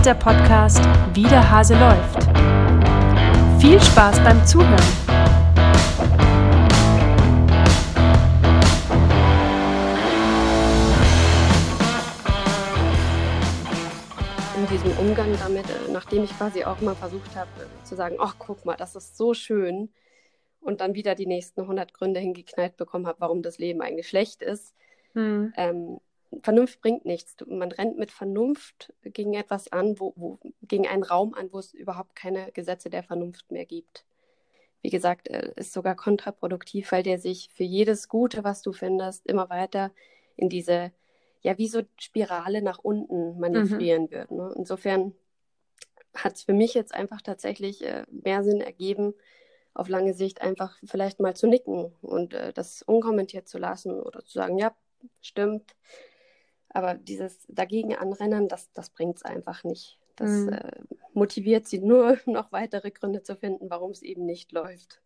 ist der Podcast Wie der Hase läuft. Viel Spaß beim Zuhören. In diesem Umgang damit, äh, nachdem ich quasi auch mal versucht habe äh, zu sagen, ach guck mal, das ist so schön und dann wieder die nächsten 100 Gründe hingeknallt bekommen habe, warum das Leben eigentlich schlecht ist, hm. ähm, Vernunft bringt nichts. Man rennt mit Vernunft gegen etwas an, wo, wo, gegen einen Raum an, wo es überhaupt keine Gesetze der Vernunft mehr gibt. Wie gesagt, äh, ist sogar kontraproduktiv, weil der sich für jedes Gute, was du findest, immer weiter in diese, ja, wie so Spirale nach unten manövrieren mhm. wird. Ne? Insofern hat es für mich jetzt einfach tatsächlich äh, mehr Sinn ergeben, auf lange Sicht einfach vielleicht mal zu nicken und äh, das unkommentiert zu lassen oder zu sagen, ja, stimmt, aber dieses dagegen anrennen, das, das bringt es einfach nicht. Das mhm. äh, motiviert sie nur, noch weitere Gründe zu finden, warum es eben nicht läuft.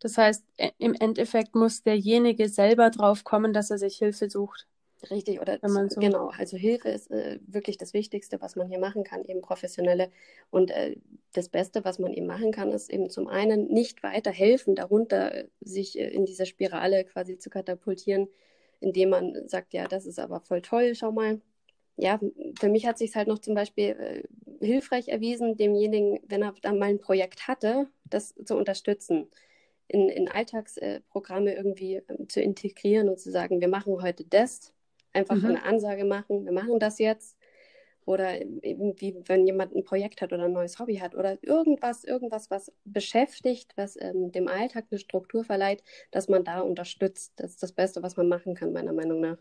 Das heißt, e, im Endeffekt muss derjenige selber drauf kommen, dass er sich Hilfe sucht. Richtig, oder wenn man so genau, also Hilfe ist äh, wirklich das Wichtigste, was man hier machen kann, eben professionelle. Und äh, das Beste, was man eben machen kann, ist eben zum einen nicht weiter helfen, darunter sich äh, in diese Spirale quasi zu katapultieren, indem man sagt, ja, das ist aber voll toll, schau mal. Ja, für mich hat sich halt noch zum Beispiel äh, hilfreich erwiesen, demjenigen, wenn er dann mal ein Projekt hatte, das zu unterstützen, in, in Alltagsprogramme äh, irgendwie äh, zu integrieren und zu sagen, wir machen heute das, einfach mhm. eine Ansage machen, wir machen das jetzt oder irgendwie, wenn jemand ein Projekt hat oder ein neues Hobby hat oder irgendwas, irgendwas, was beschäftigt, was ähm, dem Alltag eine Struktur verleiht, dass man da unterstützt. Das ist das Beste, was man machen kann, meiner Meinung nach.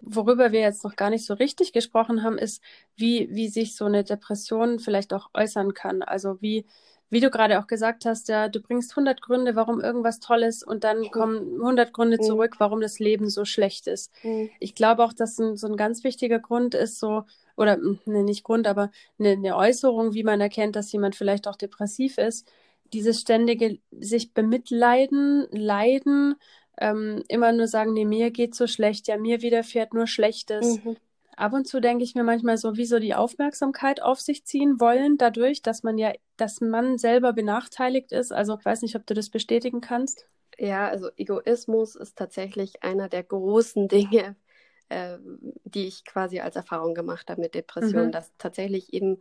Worüber wir jetzt noch gar nicht so richtig gesprochen haben, ist, wie, wie sich so eine Depression vielleicht auch äußern kann. Also wie, wie du gerade auch gesagt hast, ja, du bringst 100 Gründe, warum irgendwas toll ist und dann mhm. kommen 100 Gründe mhm. zurück, warum das Leben so schlecht ist. Mhm. Ich glaube auch, dass ein, so ein ganz wichtiger Grund ist, so oder ne, nicht Grund, aber eine, eine Äußerung, wie man erkennt, dass jemand vielleicht auch depressiv ist, dieses ständige sich bemitleiden, leiden, ähm, immer nur sagen, nee, mir geht so schlecht, ja, mir widerfährt nur Schlechtes. Mhm. Ab und zu denke ich mir manchmal so, wie so die Aufmerksamkeit auf sich ziehen wollen, dadurch, dass man ja, dass man selber benachteiligt ist. Also ich weiß nicht, ob du das bestätigen kannst. Ja, also Egoismus ist tatsächlich einer der großen Dinge, äh, die ich quasi als Erfahrung gemacht habe mit Depressionen, mhm. dass tatsächlich eben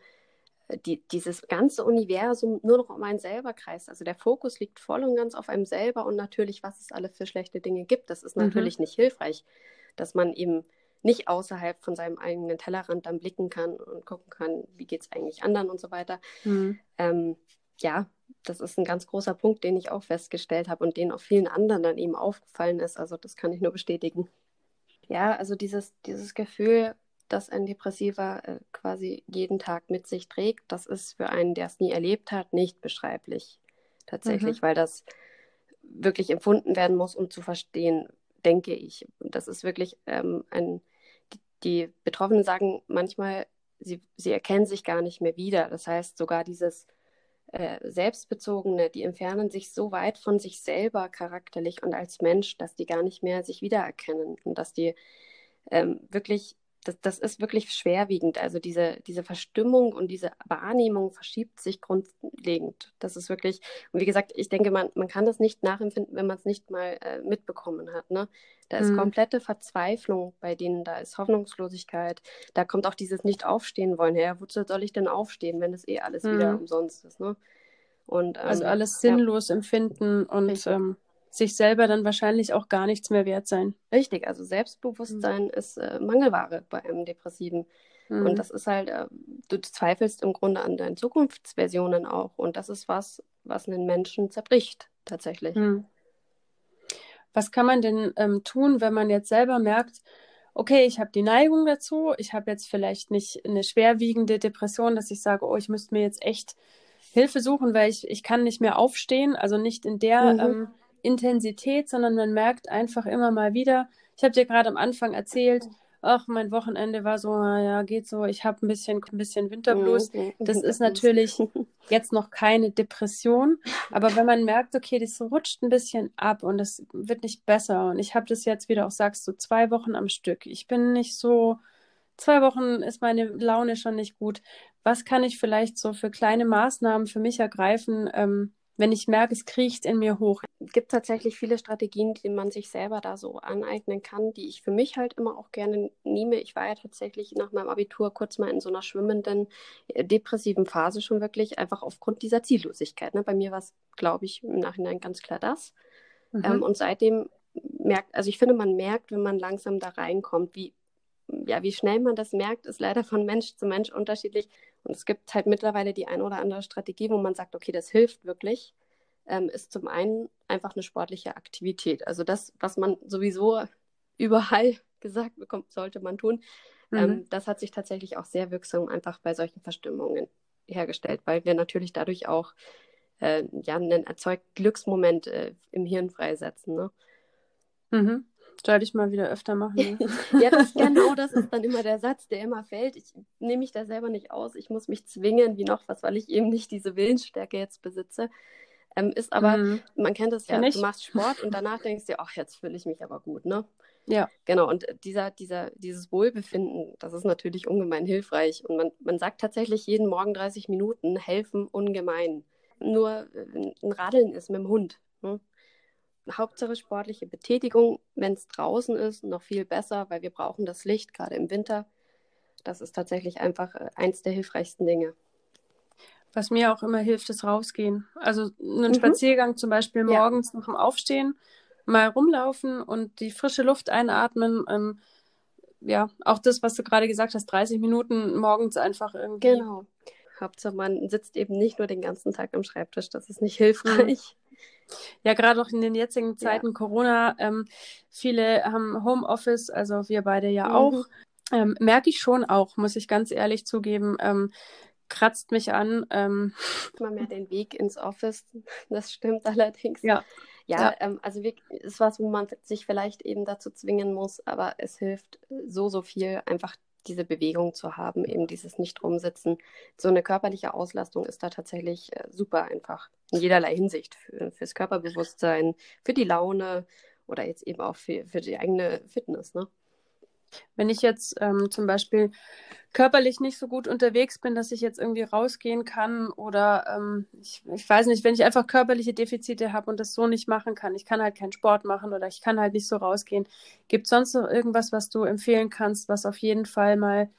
äh, die, dieses ganze Universum nur noch um einen selber kreist. Also der Fokus liegt voll und ganz auf einem selber und natürlich, was es alle für schlechte Dinge gibt. Das ist mhm. natürlich nicht hilfreich, dass man eben nicht außerhalb von seinem eigenen Tellerrand dann blicken kann und gucken kann, wie geht es eigentlich anderen und so weiter. Mhm. Ähm, ja, das ist ein ganz großer Punkt, den ich auch festgestellt habe und den auch vielen anderen dann eben aufgefallen ist. Also das kann ich nur bestätigen ja, also dieses, dieses Gefühl, dass ein Depressiver äh, quasi jeden Tag mit sich trägt, das ist für einen, der es nie erlebt hat, nicht beschreiblich. Tatsächlich, mhm. weil das wirklich empfunden werden muss, um zu verstehen, denke ich. Das ist wirklich ähm, ein, die, die Betroffenen sagen manchmal, sie, sie erkennen sich gar nicht mehr wieder. Das heißt, sogar dieses äh, Selbstbezogene, die entfernen sich so weit von sich selber charakterlich und als Mensch, dass die gar nicht mehr sich wiedererkennen und dass die ähm, wirklich das, das ist wirklich schwerwiegend. Also diese, diese Verstimmung und diese Wahrnehmung verschiebt sich grundlegend. Das ist wirklich, und wie gesagt, ich denke, man, man kann das nicht nachempfinden, wenn man es nicht mal äh, mitbekommen hat. Ne? Da ist mhm. komplette Verzweiflung bei denen, da ist Hoffnungslosigkeit, da kommt auch dieses Nicht-Aufstehen wollen her. Wozu soll ich denn aufstehen, wenn es eh alles mhm. wieder umsonst ist? Ne? Und, also ähm, also alles sinnlos ja. empfinden und ähm, sich selber dann wahrscheinlich auch gar nichts mehr wert sein. Richtig, also Selbstbewusstsein mhm. ist äh, Mangelware bei einem Depressiven. Mhm. Und das ist halt, äh, du zweifelst im Grunde an deinen Zukunftsversionen auch. Und das ist was, was einen Menschen zerbricht, tatsächlich. Mhm. Was kann man denn ähm, tun, wenn man jetzt selber merkt, okay, ich habe die Neigung dazu, ich habe jetzt vielleicht nicht eine schwerwiegende Depression, dass ich sage, oh, ich müsste mir jetzt echt Hilfe suchen, weil ich, ich kann nicht mehr aufstehen, also nicht in der mhm. ähm, Intensität, sondern man merkt einfach immer mal wieder. Ich habe dir gerade am Anfang erzählt, ach, mein Wochenende war so, ja, geht so, ich habe ein bisschen, ein bisschen Winterblues. Mhm. Das ist natürlich jetzt noch keine Depression, aber wenn man merkt, okay, das rutscht ein bisschen ab und es wird nicht besser und ich habe das jetzt, wie du auch sagst, so zwei Wochen am Stück. Ich bin nicht so zwei Wochen ist meine Laune schon nicht gut. Was kann ich vielleicht so für kleine Maßnahmen für mich ergreifen, ähm, wenn ich merke, es kriecht in mir hoch. Es gibt tatsächlich viele Strategien, die man sich selber da so aneignen kann, die ich für mich halt immer auch gerne nehme. Ich war ja tatsächlich nach meinem Abitur kurz mal in so einer schwimmenden, äh, depressiven Phase schon wirklich, einfach aufgrund dieser Ziellosigkeit. Ne? Bei mir war es, glaube ich, im Nachhinein ganz klar das. Mhm. Ähm, und seitdem merkt, also ich finde, man merkt, wenn man langsam da reinkommt, wie, ja, wie schnell man das merkt, ist leider von Mensch zu Mensch unterschiedlich. Und es gibt halt mittlerweile die ein oder andere Strategie, wo man sagt, okay, das hilft wirklich, ähm, ist zum einen einfach eine sportliche Aktivität. Also das, was man sowieso überall gesagt bekommt, sollte man tun. Mhm. Ähm, das hat sich tatsächlich auch sehr wirksam einfach bei solchen Verstimmungen hergestellt, weil wir natürlich dadurch auch äh, ja, einen erzeugt Glücksmoment äh, im Hirn freisetzen. Ne? Mhm. Sollte ich mal wieder öfter machen. Ne? ja, das, genau das ist dann immer der Satz, der immer fällt. Ich nehme mich da selber nicht aus. Ich muss mich zwingen, wie noch was, weil ich eben nicht diese Willensstärke jetzt besitze. Ähm, ist aber, mhm. man kennt das ja, du machst Sport und danach denkst du, ach, jetzt fühle ich mich aber gut, ne? Ja. Genau, und dieser, dieser, dieses Wohlbefinden, das ist natürlich ungemein hilfreich. Und man, man sagt tatsächlich jeden Morgen 30 Minuten helfen ungemein. Nur äh, ein Radeln ist mit dem Hund. Ne? Hauptsache sportliche Betätigung, wenn es draußen ist, noch viel besser, weil wir brauchen das Licht, gerade im Winter. Das ist tatsächlich einfach äh, eins der hilfreichsten Dinge. Was mir auch immer hilft, ist rausgehen. Also einen mhm. Spaziergang zum Beispiel morgens ja. nach dem Aufstehen, mal rumlaufen und die frische Luft einatmen. Ähm, ja, auch das, was du gerade gesagt hast, 30 Minuten morgens einfach irgendwie. Genau. Hauptsache, man sitzt eben nicht nur den ganzen Tag am Schreibtisch. Das ist nicht hilfreich. Ja, gerade auch in den jetzigen Zeiten ja. Corona, ähm, viele haben Homeoffice, also wir beide ja mhm. auch. Ähm, merke ich schon auch, muss ich ganz ehrlich zugeben, ähm, kratzt mich an. Ähm. Immer mehr den Weg ins Office, das stimmt allerdings. Ja. Ja, ja. Ähm, also es ist was, wo man sich vielleicht eben dazu zwingen muss, aber es hilft so, so viel, einfach diese Bewegung zu haben, eben dieses Nicht-Rumsitzen. So eine körperliche Auslastung ist da tatsächlich äh, super einfach. In jederlei Hinsicht. Für, fürs Körperbewusstsein, für die Laune oder jetzt eben auch für, für die eigene Fitness. Ne? Wenn ich jetzt ähm, zum Beispiel körperlich nicht so gut unterwegs bin, dass ich jetzt irgendwie rausgehen kann oder ähm, ich, ich weiß nicht, wenn ich einfach körperliche Defizite habe und das so nicht machen kann, ich kann halt keinen Sport machen oder ich kann halt nicht so rausgehen. Gibt es sonst noch irgendwas, was du empfehlen kannst, was auf jeden Fall mal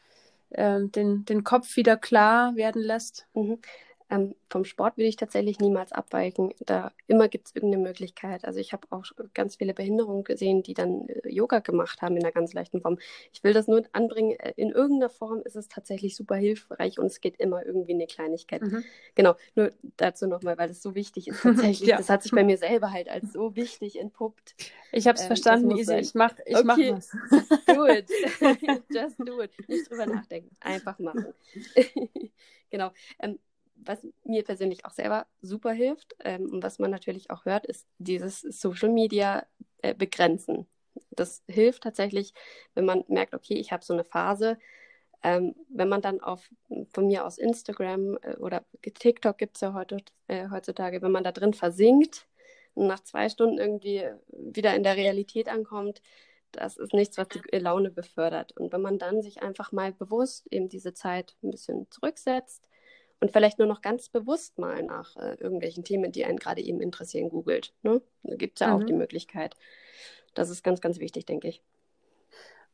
ähm, den, den Kopf wieder klar werden lässt? Mhm. Ähm, vom Sport würde ich tatsächlich niemals abweichen. Da immer gibt es irgendeine Möglichkeit. Also ich habe auch ganz viele Behinderungen gesehen, die dann äh, Yoga gemacht haben in einer ganz leichten Form. Ich will das nur anbringen. Äh, in irgendeiner Form ist es tatsächlich super hilfreich und es geht immer irgendwie eine Kleinigkeit. Mhm. Genau, nur dazu nochmal, weil das so wichtig ist tatsächlich. ja. Das hat sich bei mir selber halt als so wichtig entpuppt. Ich habe es ähm, verstanden, Isi. Ich mache ich okay. mach was. do it. Just do it. Nicht drüber nachdenken. Einfach machen. genau. Ähm, was mir persönlich auch selber super hilft ähm, und was man natürlich auch hört, ist dieses Social Media äh, begrenzen. Das hilft tatsächlich, wenn man merkt, okay, ich habe so eine Phase. Ähm, wenn man dann auf von mir aus Instagram äh, oder TikTok gibt es ja heute, äh, heutzutage, wenn man da drin versinkt und nach zwei Stunden irgendwie wieder in der Realität ankommt, das ist nichts, was die Laune befördert. Und wenn man dann sich einfach mal bewusst eben diese Zeit ein bisschen zurücksetzt, und vielleicht nur noch ganz bewusst mal nach äh, irgendwelchen Themen, die einen gerade eben interessieren, googelt. Ne? Da gibt es ja mhm. auch die Möglichkeit. Das ist ganz, ganz wichtig, denke ich.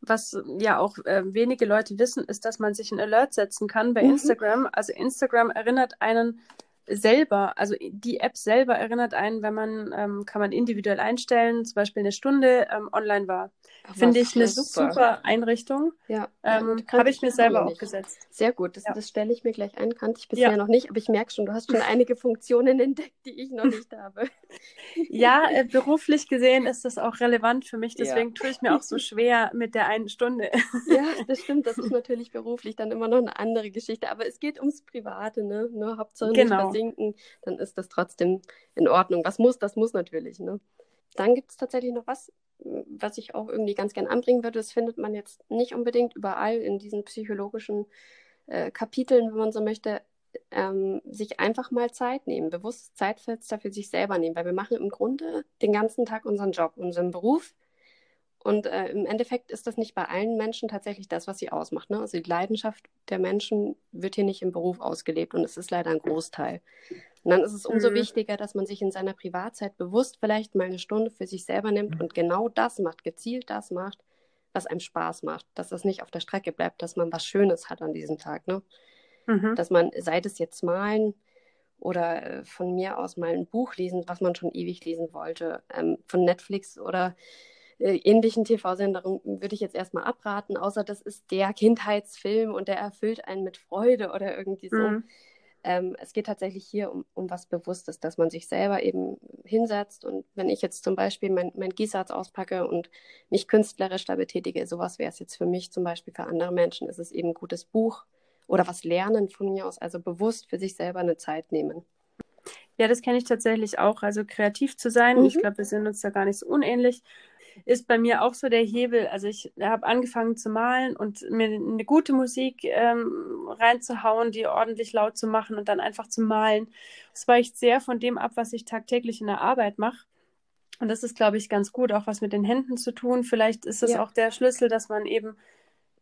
Was ja auch äh, wenige Leute wissen, ist, dass man sich ein Alert setzen kann bei mhm. Instagram. Also Instagram erinnert einen selber, also die App selber erinnert einen, wenn man, ähm, kann man individuell einstellen, zum Beispiel eine Stunde ähm, online war. Finde ich eine super. super. Einrichtung. Ja. Ähm, Habe ich mir selber auch gesetzt. Sehr gut, das, ja. das stelle ich mir gleich ein. Kannte ich bisher ja. noch nicht, aber ich merke schon, du hast schon einige Funktionen entdeckt, die ich noch nicht habe. Ja, äh, beruflich gesehen ist das auch relevant für mich, deswegen ja. tue ich mir auch so schwer mit der einen Stunde. Ja, das stimmt, das ist natürlich beruflich dann immer noch eine andere Geschichte, aber es geht ums Private, ne? Nur Hauptsache genau. Versinken, dann ist das trotzdem in Ordnung. Was muss, das muss natürlich, ne? Dann gibt es tatsächlich noch was, was ich auch irgendwie ganz gern anbringen würde. Das findet man jetzt nicht unbedingt überall in diesen psychologischen äh, Kapiteln, wenn man so möchte. Ähm, sich einfach mal Zeit nehmen, bewusst Zeitfenster für sich selber nehmen, weil wir machen im Grunde den ganzen Tag unseren Job, unseren Beruf Und äh, im Endeffekt ist das nicht bei allen Menschen tatsächlich das, was sie ausmacht. Ne? Also die Leidenschaft der Menschen wird hier nicht im Beruf ausgelebt und es ist leider ein Großteil. Und dann ist es umso mhm. wichtiger, dass man sich in seiner Privatzeit bewusst vielleicht mal eine Stunde für sich selber nimmt und genau das macht, gezielt das macht, was einem Spaß macht. Dass das nicht auf der Strecke bleibt, dass man was Schönes hat an diesem Tag. Ne? Mhm. Dass man, sei es jetzt malen, oder äh, von mir aus mal ein Buch lesen, was man schon ewig lesen wollte, ähm, von Netflix oder äh, ähnlichen TV-Sendungen würde ich jetzt erstmal abraten, außer das ist der Kindheitsfilm und der erfüllt einen mit Freude oder irgendwie so. Mhm. Ähm, es geht tatsächlich hier um, um was Bewusstes, dass man sich selber eben hinsetzt und wenn ich jetzt zum Beispiel mein, mein Gießarz auspacke und mich künstlerisch da betätige, sowas wäre es jetzt für mich zum Beispiel, für andere Menschen ist es eben ein gutes Buch oder was lernen von mir aus, also bewusst für sich selber eine Zeit nehmen. Ja, das kenne ich tatsächlich auch. Also kreativ zu sein, mhm. ich glaube, wir sind uns da gar nicht so unähnlich ist bei mir auch so der Hebel. Also ich habe angefangen zu malen und mir eine gute Musik ähm, reinzuhauen, die ordentlich laut zu machen und dann einfach zu malen. Das weicht sehr von dem ab, was ich tagtäglich in der Arbeit mache. Und das ist, glaube ich, ganz gut, auch was mit den Händen zu tun. Vielleicht ist es ja. auch der Schlüssel, dass man eben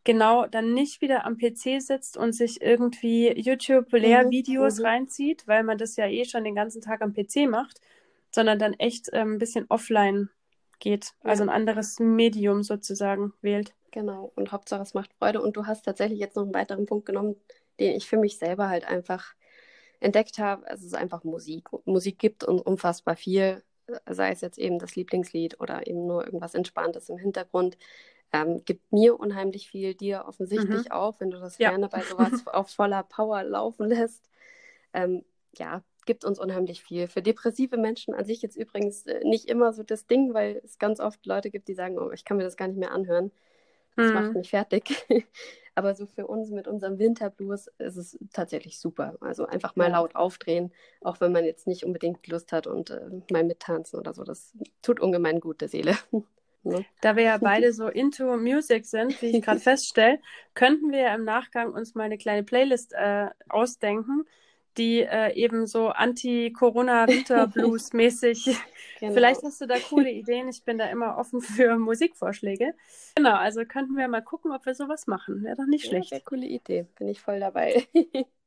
genau dann nicht wieder am PC sitzt und sich irgendwie YouTube-Lehrvideos mhm. reinzieht, weil man das ja eh schon den ganzen Tag am PC macht, sondern dann echt ähm, ein bisschen offline geht, also ein anderes Medium sozusagen wählt. Genau, und Hauptsache es macht Freude. Und du hast tatsächlich jetzt noch einen weiteren Punkt genommen, den ich für mich selber halt einfach entdeckt habe. Es ist einfach Musik. Musik gibt uns unfassbar viel, sei es jetzt eben das Lieblingslied oder eben nur irgendwas Entspanntes im Hintergrund. Ähm, gibt mir unheimlich viel, dir offensichtlich mhm. auch, wenn du das ja. gerne bei sowas auf voller Power laufen lässt. Ähm, ja, gibt uns unheimlich viel. Für depressive Menschen an sich jetzt übrigens äh, nicht immer so das Ding, weil es ganz oft Leute gibt, die sagen, oh, ich kann mir das gar nicht mehr anhören. Das mhm. macht mich fertig. Aber so für uns mit unserem Winterblues ist es tatsächlich super. Also einfach mal ja. laut aufdrehen, auch wenn man jetzt nicht unbedingt Lust hat und äh, mal mittanzen oder so. Das tut ungemein gut der Seele. Ne? Da wir ja beide so into Music sind, wie ich gerade feststelle, könnten wir ja im Nachgang uns mal eine kleine Playlist äh, ausdenken, die äh, eben so Anti-Corona-Winter-Blues-mäßig. genau. Vielleicht hast du da coole Ideen. Ich bin da immer offen für Musikvorschläge. Genau, also könnten wir mal gucken, ob wir sowas machen. Wäre doch nicht schlecht. Ja, coole Idee. Bin ich voll dabei.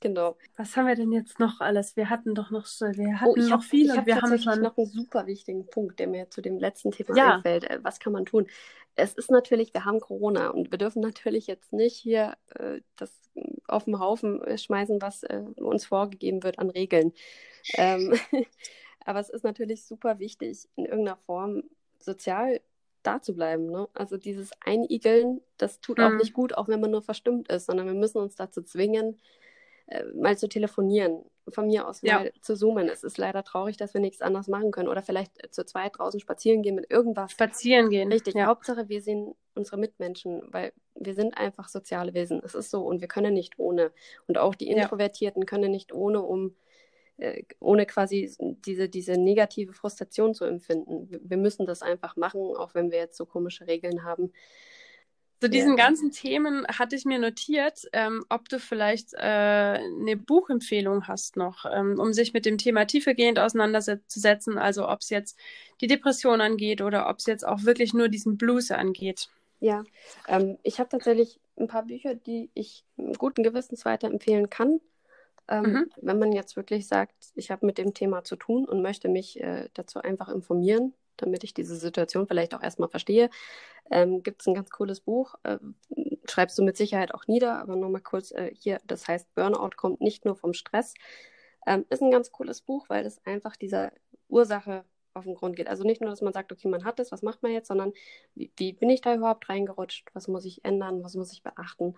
genau. Was haben wir denn jetzt noch alles? Wir hatten doch noch, wir hatten oh, ich noch hab, viel ich und wir haben schon noch einen super wichtigen Punkt, der mir zu dem letzten Thema ja. einfällt. Äh, was kann man tun? Es ist natürlich, wir haben Corona und wir dürfen natürlich jetzt nicht hier äh, das auf den Haufen schmeißen, was äh, uns vorgegeben wird an Regeln. Ähm, aber es ist natürlich super wichtig, in irgendeiner Form sozial da zu bleiben. Ne? Also dieses Einigeln, das tut mhm. auch nicht gut, auch wenn man nur verstimmt ist, sondern wir müssen uns dazu zwingen, äh, mal zu telefonieren, von mir aus ja. mal zu zoomen. Es ist leider traurig, dass wir nichts anderes machen können. Oder vielleicht äh, zu zweit draußen spazieren gehen mit irgendwas. Spazieren gehen. Richtig. Ja. Hauptsache, wir sehen unsere Mitmenschen, weil wir sind einfach soziale Wesen. Es ist so und wir können nicht ohne. Und auch die Introvertierten ja. können nicht ohne, um äh, ohne quasi diese, diese negative Frustration zu empfinden. Wir müssen das einfach machen, auch wenn wir jetzt so komische Regeln haben. Zu diesen ja. ganzen Themen hatte ich mir notiert, ähm, ob du vielleicht äh, eine Buchempfehlung hast noch, ähm, um sich mit dem Thema tiefergehend auseinanderzusetzen. Also ob es jetzt die Depression angeht oder ob es jetzt auch wirklich nur diesen Blues angeht. Ja, ähm, ich habe tatsächlich ein paar Bücher, die ich guten Gewissens weiterempfehlen kann. Ähm, mhm. Wenn man jetzt wirklich sagt, ich habe mit dem Thema zu tun und möchte mich äh, dazu einfach informieren, damit ich diese Situation vielleicht auch erstmal verstehe, ähm, gibt es ein ganz cooles Buch. Äh, schreibst du mit Sicherheit auch nieder, aber nur mal kurz äh, hier, das heißt Burnout kommt nicht nur vom Stress. Ähm, ist ein ganz cooles Buch, weil es einfach dieser Ursache auf den Grund geht. Also nicht nur, dass man sagt, okay, man hat es, was macht man jetzt, sondern wie, wie bin ich da überhaupt reingerutscht? Was muss ich ändern? Was muss ich beachten?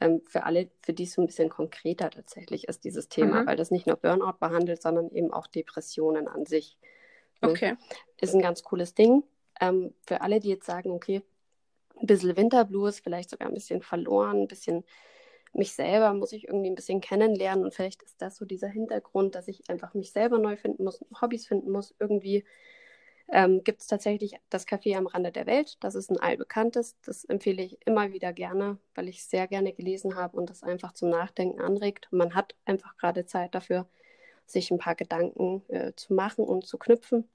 Ähm, für alle, für die es so ein bisschen konkreter tatsächlich ist, dieses Thema, mhm. weil das nicht nur Burnout behandelt, sondern eben auch Depressionen an sich. Okay. Ist ein ganz cooles Ding. Ähm, für alle, die jetzt sagen, okay, ein bisschen Winterblues, vielleicht sogar ein bisschen verloren, ein bisschen mich selber muss ich irgendwie ein bisschen kennenlernen und vielleicht ist das so dieser Hintergrund, dass ich einfach mich selber neu finden muss, Hobbys finden muss. Irgendwie ähm, gibt es tatsächlich das Café am Rande der Welt. Das ist ein allbekanntes. Das empfehle ich immer wieder gerne, weil ich es sehr gerne gelesen habe und das einfach zum Nachdenken anregt. Und man hat einfach gerade Zeit dafür, sich ein paar Gedanken äh, zu machen und zu knüpfen.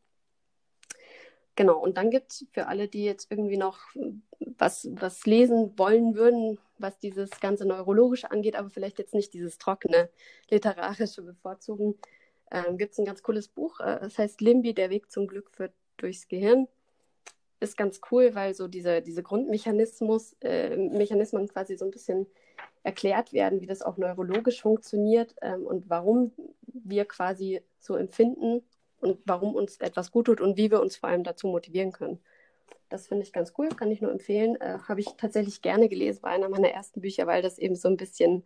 Genau, und dann gibt es für alle, die jetzt irgendwie noch was, was lesen wollen würden, was dieses ganze Neurologische angeht, aber vielleicht jetzt nicht dieses trockene literarische bevorzugen, ähm, gibt es ein ganz cooles Buch. Äh, das heißt Limbi, der Weg zum Glück führt durchs Gehirn. Ist ganz cool, weil so diese, diese Grundmechanismus, äh, Mechanismen quasi so ein bisschen erklärt werden, wie das auch neurologisch funktioniert ähm, und warum wir quasi so empfinden und warum uns etwas gut tut und wie wir uns vor allem dazu motivieren können. Das finde ich ganz cool, kann ich nur empfehlen. Äh, Habe ich tatsächlich gerne gelesen, war einer meiner ersten Bücher, weil das eben so ein bisschen,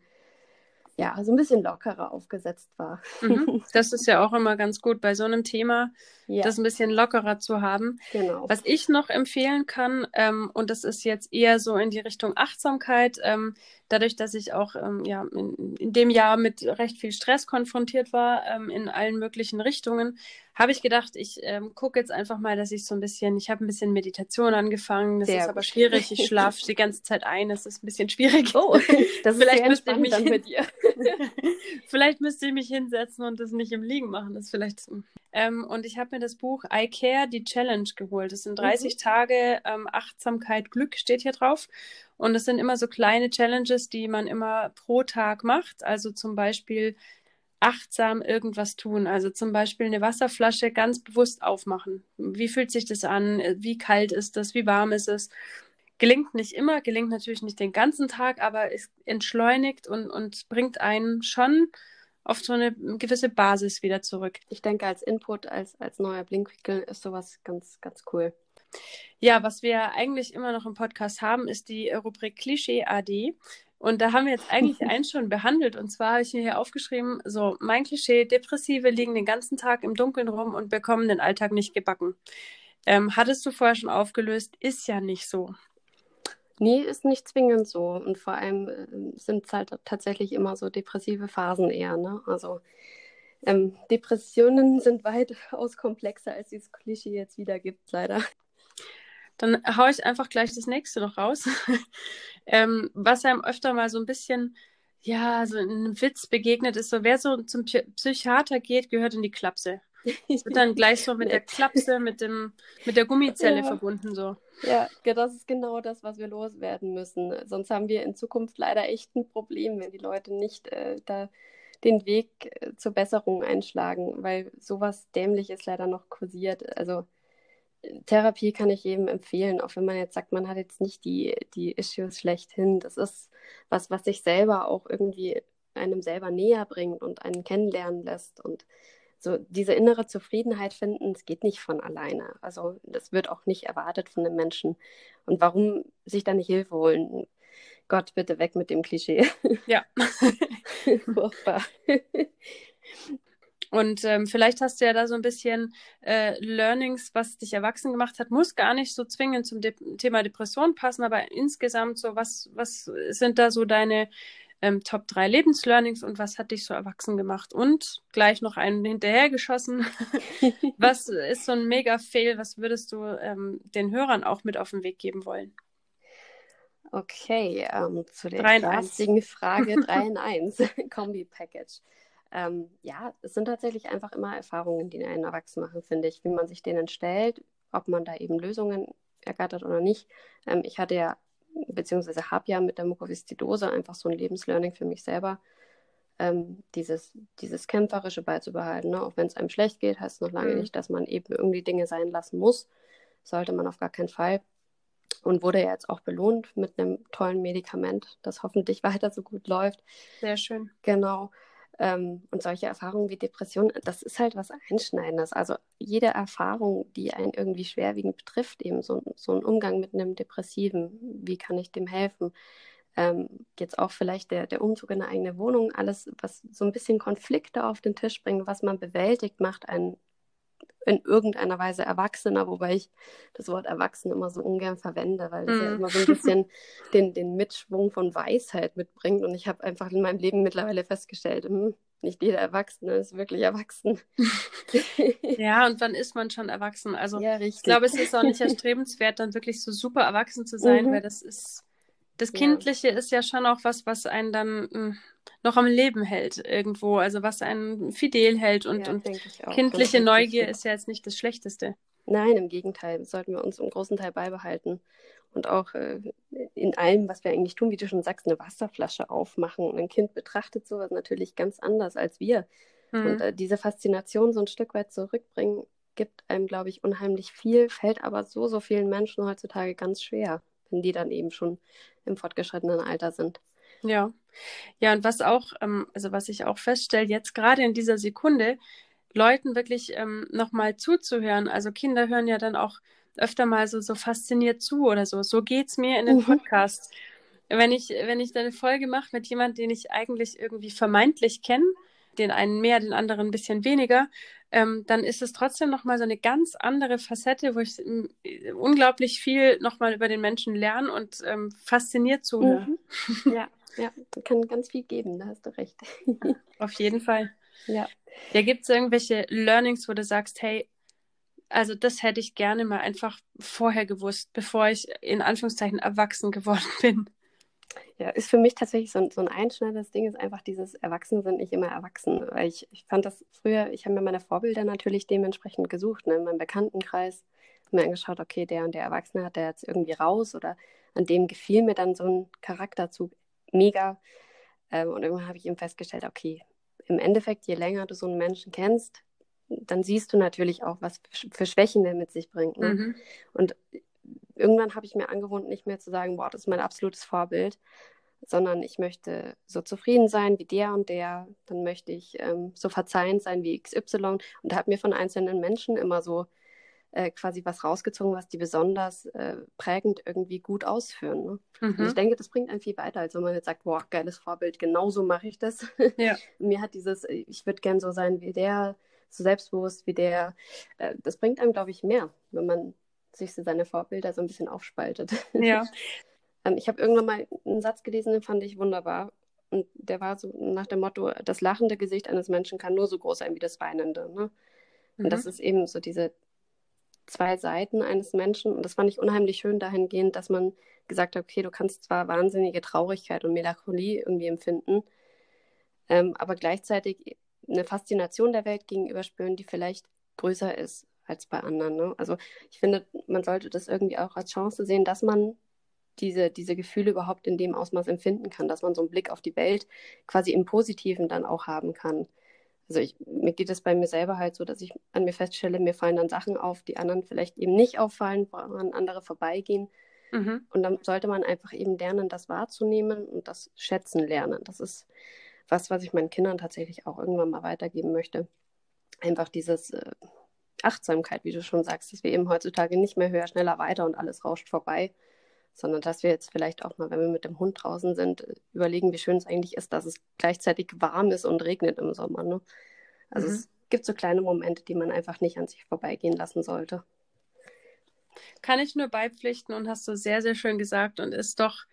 ja, so ein bisschen lockerer aufgesetzt war. Mhm. Das ist ja auch immer ganz gut bei so einem Thema, ja. das ein bisschen lockerer zu haben. Genau. Was ich noch empfehlen kann, ähm, und das ist jetzt eher so in die Richtung Achtsamkeit, ähm, dadurch, dass ich auch ähm, ja, in, in, dem Jahr mit recht viel Stress konfrontiert war, ähm, in allen möglichen Richtungen, habe ich gedacht, ich ähm, gucke jetzt einfach mal, dass ich so ein bisschen, ich habe ein bisschen Meditation angefangen, das Sehr ist aber schwierig, ich schlafe die ganze Zeit ein, das ist ein bisschen schwierig. Oh, das ist vielleicht müsste ich mich mit dir. vielleicht müsste ich mich hinsetzen und das nicht im Liegen machen, das vielleicht. Ähm, und ich habe mir das Buch I Care, die Challenge geholt. Das sind 30 mhm. Tage ähm, Achtsamkeit, Glück steht hier drauf. Und es sind immer so kleine Challenges, die man immer pro Tag macht. Also zum Beispiel achtsam irgendwas tun. Also zum Beispiel eine Wasserflasche ganz bewusst aufmachen. Wie fühlt sich das an? Wie kalt ist das? Wie warm ist es? Gelingt nicht immer, gelingt natürlich nicht den ganzen Tag, aber es entschleunigt und, und bringt einen schon auf so eine gewisse Basis wieder zurück. Ich denke, als Input, als, als neuer Blinkwinkel ist sowas ganz, ganz cool. Ja, was wir eigentlich immer noch im Podcast haben, ist die Rubrik Klischee AD. Und da haben wir jetzt eigentlich eins schon behandelt. Und zwar habe ich mir hier aufgeschrieben, so mein Klischee, Depressive liegen den ganzen Tag im Dunkeln rum und bekommen den Alltag nicht gebacken. Ähm, hattest du vorher schon aufgelöst, ist ja nicht so. Nee, ist nicht zwingend so. Und vor allem äh, sind es halt tatsächlich immer so depressive Phasen eher. Ne? Also ähm, Depressionen sind weitaus komplexer, als dieses Klischee jetzt wieder gibt, leider. Dann haue ich einfach gleich das nächste noch raus. ähm, was einem öfter mal so ein bisschen, ja, so ein Witz begegnet ist, so wer so zum Psychiater geht, gehört in die Klapse. Es wird dann gleich so mit der Klapse, mit dem, mit der Gummizelle ja. verbunden so. Ja, das ist genau das, was wir loswerden müssen. Sonst haben wir in Zukunft leider echt ein Problem, wenn die Leute nicht äh, da den Weg äh, zur Besserung einschlagen, weil sowas Dämliches leider noch kursiert. Also Therapie kann ich jedem empfehlen, auch wenn man jetzt sagt, man hat jetzt nicht die, die Issues schlechthin. Das ist was, was sich selber auch irgendwie einem selber näher bringt und einen kennenlernen lässt. Und so diese innere Zufriedenheit finden, es geht nicht von alleine. Also das wird auch nicht erwartet von den Menschen. Und warum sich da nicht Hilfe holen? Gott, bitte weg mit dem Klischee. Ja. Furchtbar. Und ähm, vielleicht hast du ja da so ein bisschen äh, Learnings, was dich erwachsen gemacht hat, muss gar nicht so zwingend zum De Thema Depression passen, aber insgesamt so, was, was sind da so deine ähm, Top 3 Lebenslearnings und was hat dich so erwachsen gemacht? Und gleich noch einen hinterhergeschossen. was ist so ein Mega-Fail? Was würdest du ähm, den Hörern auch mit auf den Weg geben wollen? Okay, ähm, zu der ersten Frage 3 in 1, Kombi-Package. Ähm, ja, es sind tatsächlich einfach immer Erfahrungen, die einen erwachsen machen, finde ich, wie man sich denen stellt, ob man da eben Lösungen ergattert oder nicht. Ähm, ich hatte ja, beziehungsweise habe ja mit der Mukoviszidose einfach so ein Lebenslearning für mich selber, ähm, dieses, dieses Kämpferische beizubehalten. Ne? Auch wenn es einem schlecht geht, heißt es noch lange mhm. nicht, dass man eben irgendwie Dinge sein lassen muss. Sollte man auf gar keinen Fall. Und wurde ja jetzt auch belohnt mit einem tollen Medikament, das hoffentlich weiter so gut läuft. Sehr schön. Genau. Ähm, und solche Erfahrungen wie Depression, das ist halt was Einschneidendes. Also jede Erfahrung, die einen irgendwie schwerwiegend betrifft, eben so, so ein Umgang mit einem Depressiven, wie kann ich dem helfen? Ähm, jetzt auch vielleicht der, der Umzug in eine eigene Wohnung, alles, was so ein bisschen Konflikte auf den Tisch bringt, was man bewältigt, macht einen in irgendeiner Weise Erwachsener, wobei ich das Wort Erwachsen immer so ungern verwende, weil es mm. ja immer so ein bisschen den, den Mitschwung von Weisheit mitbringt. Und ich habe einfach in meinem Leben mittlerweile festgestellt, hm, nicht jeder Erwachsene ist wirklich erwachsen. ja, und wann ist man schon erwachsen? Also ja, ich glaube, es ist auch nicht erstrebenswert, dann wirklich so super erwachsen zu sein, mhm. weil das ist, das Kindliche ja. ist ja schon auch was, was einen dann hm, noch am Leben hält irgendwo, also was einen fidel hält und, ja, und kindliche Neugier ist ja jetzt nicht das Schlechteste. Nein, im Gegenteil, das sollten wir uns im großen Teil beibehalten. Und auch äh, in allem, was wir eigentlich tun, wie du schon sagst, eine Wasserflasche aufmachen. Und ein Kind betrachtet sowas natürlich ganz anders als wir. Mhm. Und äh, diese Faszination so ein Stück weit zurückbringen, gibt einem, glaube ich, unheimlich viel, fällt aber so, so vielen Menschen heutzutage ganz schwer, wenn die dann eben schon im fortgeschrittenen Alter sind. Ja, ja, und was auch, ähm, also was ich auch feststelle, jetzt gerade in dieser Sekunde, Leuten wirklich ähm, nochmal zuzuhören. Also Kinder hören ja dann auch öfter mal so, so fasziniert zu oder so. So geht's mir in den mhm. Podcasts. Wenn ich, wenn ich eine Folge mache mit jemandem, den ich eigentlich irgendwie vermeintlich kenne, den einen mehr, den anderen ein bisschen weniger, ähm, dann ist es trotzdem nochmal so eine ganz andere Facette, wo ich äh, unglaublich viel nochmal über den Menschen lerne und ähm, fasziniert zuhöre. Mhm. Ja, ja, kann ganz viel geben, da hast du recht. Auf jeden Fall. Ja. Ja, gibt es irgendwelche Learnings, wo du sagst, hey, also das hätte ich gerne mal einfach vorher gewusst, bevor ich in Anführungszeichen erwachsen geworden bin? Ja, ist für mich tatsächlich so ein, so ein einschneidendes Ding, ist einfach dieses Erwachsene sind nicht immer erwachsen. Weil ich, ich fand das früher, ich habe mir meine Vorbilder natürlich dementsprechend gesucht, ne, in meinem Bekanntenkreis, mir angeschaut, okay, der und der Erwachsene hat der jetzt irgendwie raus oder an dem gefiel mir dann so ein Charakterzug mega. Ähm, und irgendwann habe ich eben festgestellt, okay, im Endeffekt, je länger du so einen Menschen kennst, dann siehst du natürlich auch, was für Schwächen der mit sich bringt. Ne? Mhm. Und irgendwann habe ich mir angewohnt, nicht mehr zu sagen, boah, das ist mein absolutes Vorbild, sondern ich möchte so zufrieden sein wie der und der, dann möchte ich ähm, so verzeihend sein wie XY und habe mir von einzelnen Menschen immer so äh, quasi was rausgezogen, was die besonders äh, prägend irgendwie gut ausführen. Ne? Mhm. Und ich denke, das bringt einen viel weiter, als wenn man jetzt sagt, boah, geiles Vorbild, genauso mache ich das. Ja. Mir hat dieses, äh, ich würde gern so sein wie der, so selbstbewusst wie der, äh, das bringt einem, glaube ich, mehr, wenn man sich seine Vorbilder so ein bisschen aufspaltet. Ja. ähm, ich habe irgendwann mal einen Satz gelesen, den fand ich wunderbar. Und der war so nach dem Motto, das lachende Gesicht eines Menschen kann nur so groß sein wie das weinende. Ne? Und mhm. das ist eben so diese zwei Seiten eines Menschen. Und das fand ich unheimlich schön dahingehend, dass man gesagt hat, okay, du kannst zwar wahnsinnige Traurigkeit und Melancholie irgendwie empfinden, ähm, aber gleichzeitig eine Faszination der Welt gegenüber spüren, die vielleicht größer ist als bei anderen. Ne? Also ich finde, man sollte das irgendwie auch als Chance sehen, dass man diese, diese Gefühle überhaupt in dem Ausmaß empfinden kann, dass man so einen Blick auf die Welt quasi im Positiven dann auch haben kann also ich, mir geht es bei mir selber halt so, dass ich an mir feststelle, mir fallen dann Sachen auf, die anderen vielleicht eben nicht auffallen, woran andere vorbeigehen. Mhm. Und dann sollte man einfach eben lernen, das wahrzunehmen und das schätzen lernen. Das ist was, was ich meinen Kindern tatsächlich auch irgendwann mal weitergeben möchte. Einfach dieses äh, Achtsamkeit, wie du schon sagst, dass wir eben heutzutage nicht mehr höher, schneller, weiter und alles rauscht vorbei, sondern dass wir jetzt vielleicht auch mal, wenn wir mit dem Hund draußen sind, überlegen, wie schön es eigentlich ist, dass es gleichzeitig warm ist und regnet im Sommer. Ne? Also mhm. es gibt so kleine Momente, die man einfach nicht an sich vorbeigehen lassen sollte. Kann ich nur beipflichten und hast du sehr, sehr schön gesagt und ist doch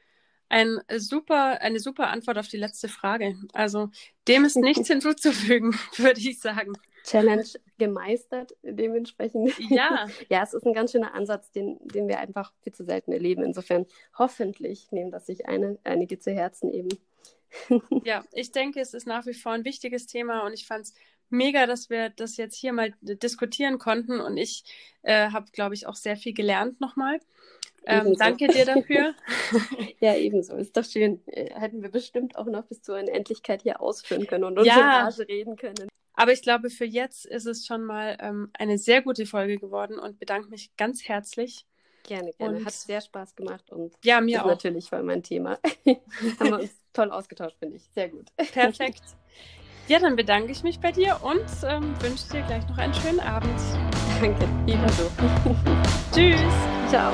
ein super, eine super Antwort auf die letzte Frage. Also dem ist nichts hinzuzufügen, würde ich sagen. Challenge gemeistert, dementsprechend. Ja. ja, es ist ein ganz schöner Ansatz, den, den wir einfach viel zu selten erleben. Insofern hoffentlich nehmen das sich eine, einige zu Herzen eben. ja, ich denke, es ist nach wie vor ein wichtiges Thema und ich fand es mega, dass wir das jetzt hier mal diskutieren konnten und ich äh, habe, glaube ich, auch sehr viel gelernt nochmal. Ähm, danke dir dafür. ja, ebenso. Ist doch schön. Äh, hätten wir bestimmt auch noch bis zur Unendlichkeit hier ausführen können und unsere ja. Rage reden können. Aber ich glaube, für jetzt ist es schon mal ähm, eine sehr gute Folge geworden und bedanke mich ganz herzlich. Gerne, gerne. Und Hat sehr Spaß gemacht und ja, mir auch. natürlich voll mein Thema. Haben wir uns toll ausgetauscht, finde ich. Sehr gut. Perfekt. Ja, dann bedanke ich mich bei dir und ähm, wünsche dir gleich noch einen schönen Abend. Danke, ebenso. Tschüss. Ciao.